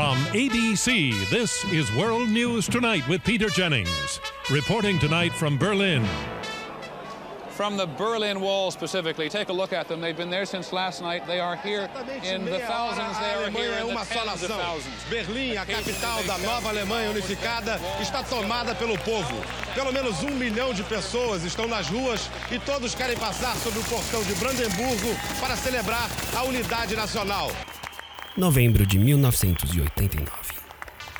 From ABC, this is World News Tonight with Peter Jennings. Reporting tonight from Berlin. From the Berlin Wall specifically, take a look at them. They've been there since last night. They are here in the thousands. They are here in the tens of thousands. Berlim, a capital da nova Alemanha unificada, está tomada pelo povo. Pelo menos um milhão de pessoas estão nas ruas e todos querem passar sobre o portão de Brandemburgo para celebrar a unidade nacional. Novembro de 1989.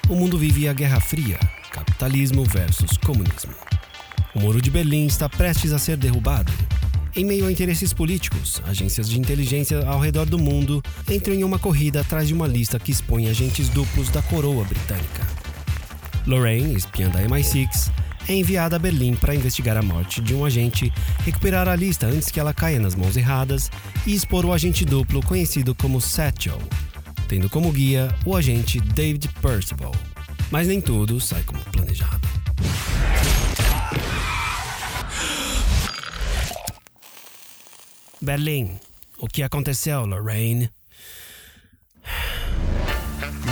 O mundo vive a Guerra Fria, capitalismo versus comunismo. O Muro de Berlim está prestes a ser derrubado. Em meio a interesses políticos, agências de inteligência ao redor do mundo entram em uma corrida atrás de uma lista que expõe agentes duplos da coroa britânica. Lorraine, espiã da MI6, é enviada a Berlim para investigar a morte de um agente, recuperar a lista antes que ela caia nas mãos erradas e expor o agente duplo conhecido como Satchel, tendo como guia o agente David Percival. Mas nem tudo sai como planejado. Berlim. O que aconteceu, Lorraine?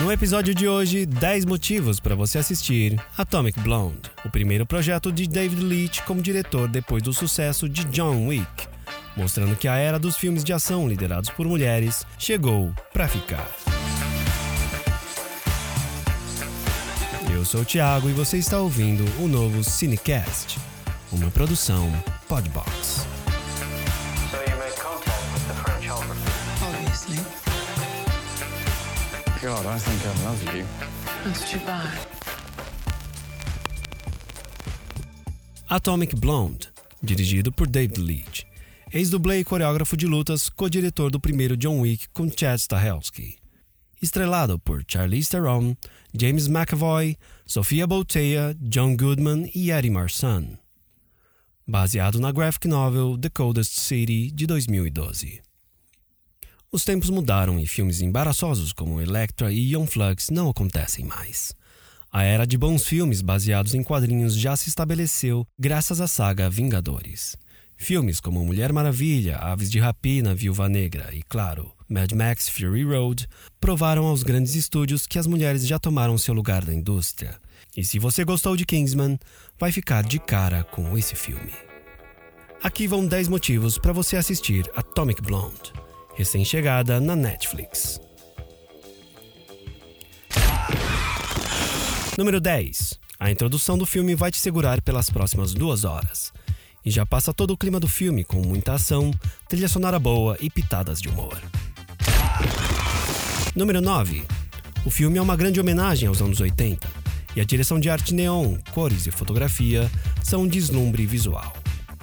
No episódio de hoje, 10 motivos para você assistir Atomic Blonde, o primeiro projeto de David Leitch como diretor depois do sucesso de John Wick, mostrando que a era dos filmes de ação liderados por mulheres chegou para ficar. Eu sou o Thiago e você está ouvindo o novo Cinecast, uma produção Podbox. Obviously. God, I think I love you. That's too bad. Atomic Blonde, dirigido por David Leitch, ex-dublê e coreógrafo de lutas, co-diretor do primeiro John Wick com Chad Stahelski. Estrelado por Charlize Theron, James McAvoy, Sofia Boutella, John Goodman e Eddie Marsan. Baseado na graphic novel The Coldest City, de 2012. Os tempos mudaram e filmes embaraçosos como Electra e Young Flux não acontecem mais. A era de bons filmes baseados em quadrinhos já se estabeleceu graças à saga Vingadores. Filmes como Mulher Maravilha, Aves de Rapina, Viúva Negra e, claro, Mad Max Fury Road provaram aos grandes estúdios que as mulheres já tomaram seu lugar na indústria. E se você gostou de Kingsman, vai ficar de cara com esse filme. Aqui vão 10 motivos para você assistir Atomic Blonde, recém-chegada na Netflix. Número 10. A introdução do filme vai te segurar pelas próximas duas horas. E já passa todo o clima do filme com muita ação, trilha sonora boa e pitadas de humor. Número 9. O filme é uma grande homenagem aos anos 80, e a direção de arte neon, cores e fotografia são um deslumbre visual.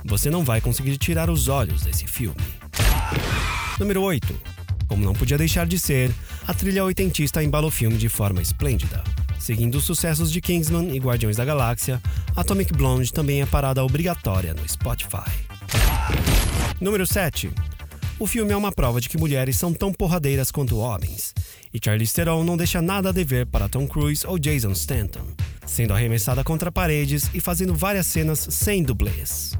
Você não vai conseguir tirar os olhos desse filme. Número 8. Como não podia deixar de ser, a trilha oitentista embala o filme de forma esplêndida. Seguindo os sucessos de Kingsman e Guardiões da Galáxia, Atomic Blonde também é parada obrigatória no Spotify. Número 7. O filme é uma prova de que mulheres são tão porradeiras quanto homens, e Charlize Theron não deixa nada a dever para Tom Cruise ou Jason Stanton, sendo arremessada contra paredes e fazendo várias cenas sem dublês.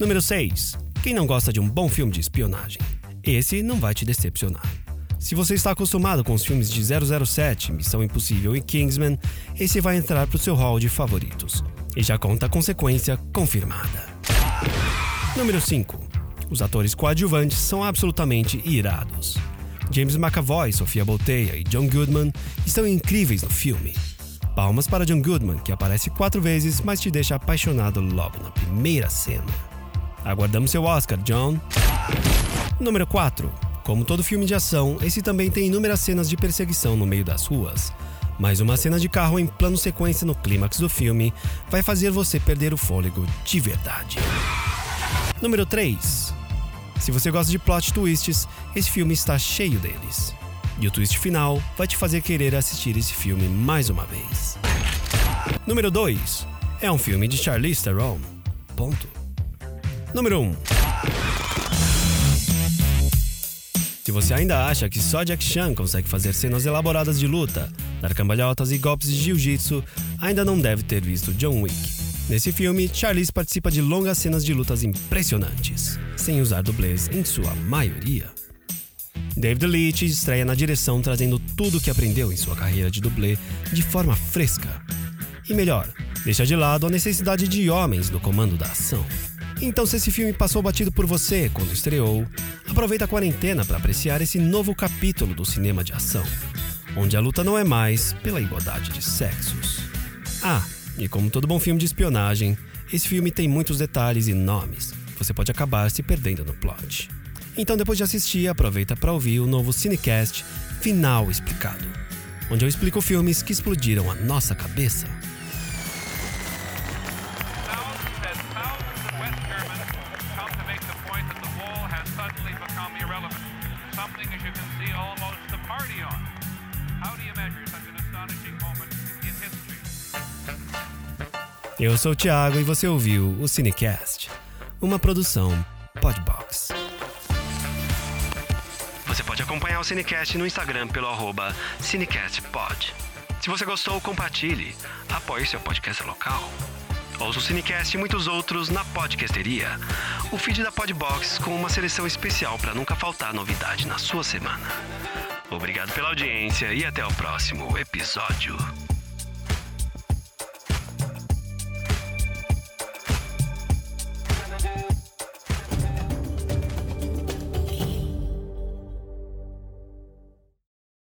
Número 6. Quem não gosta de um bom filme de espionagem? Esse não vai te decepcionar. Se você está acostumado com os filmes de 007, Missão Impossível e Kingsman, esse vai entrar para o seu hall de favoritos. E já conta com sequência confirmada. Número 5. Os atores coadjuvantes são absolutamente irados. James McAvoy, Sofia Boutella e John Goodman estão incríveis no filme. Palmas para John Goodman, que aparece quatro vezes, mas te deixa apaixonado logo na primeira cena. Aguardamos seu Oscar, John. Número 4. Como todo filme de ação, esse também tem inúmeras cenas de perseguição no meio das ruas. Mas uma cena de carro em plano sequência no clímax do filme vai fazer você perder o fôlego de verdade. Número 3. Se você gosta de plot twists, esse filme está cheio deles. E o twist final vai te fazer querer assistir esse filme mais uma vez. Número 2. É um filme de Charlize Theron. Ponto. Número 1. Se você ainda acha que só Jack Chan consegue fazer cenas elaboradas de luta, dar cambalhotas e golpes de jiu-jitsu, ainda não deve ter visto John Wick. Nesse filme, Charlize participa de longas cenas de lutas impressionantes, sem usar dublês em sua maioria. David Leitch estreia na direção trazendo tudo o que aprendeu em sua carreira de dublê de forma fresca. E melhor, deixa de lado a necessidade de homens no comando da ação. Então, se esse filme passou batido por você quando estreou, aproveita a quarentena para apreciar esse novo capítulo do cinema de ação, onde a luta não é mais pela igualdade de sexos. Ah, e como todo bom filme de espionagem, esse filme tem muitos detalhes e nomes. Você pode acabar se perdendo no plot. Então, depois de assistir, aproveita para ouvir o novo Cinecast Final Explicado, onde eu explico filmes que explodiram a nossa cabeça. Eu sou o Thiago e você ouviu o Cinecast, uma produção Podbox. Você pode acompanhar o Cinecast no Instagram pelo arroba CinecastPod. Se você gostou, compartilhe, apoie seu podcast local. Ouça o Cinecast e muitos outros na Podcasteria, o feed da Podbox com uma seleção especial para nunca faltar novidade na sua semana. Obrigado pela audiência e até o próximo episódio.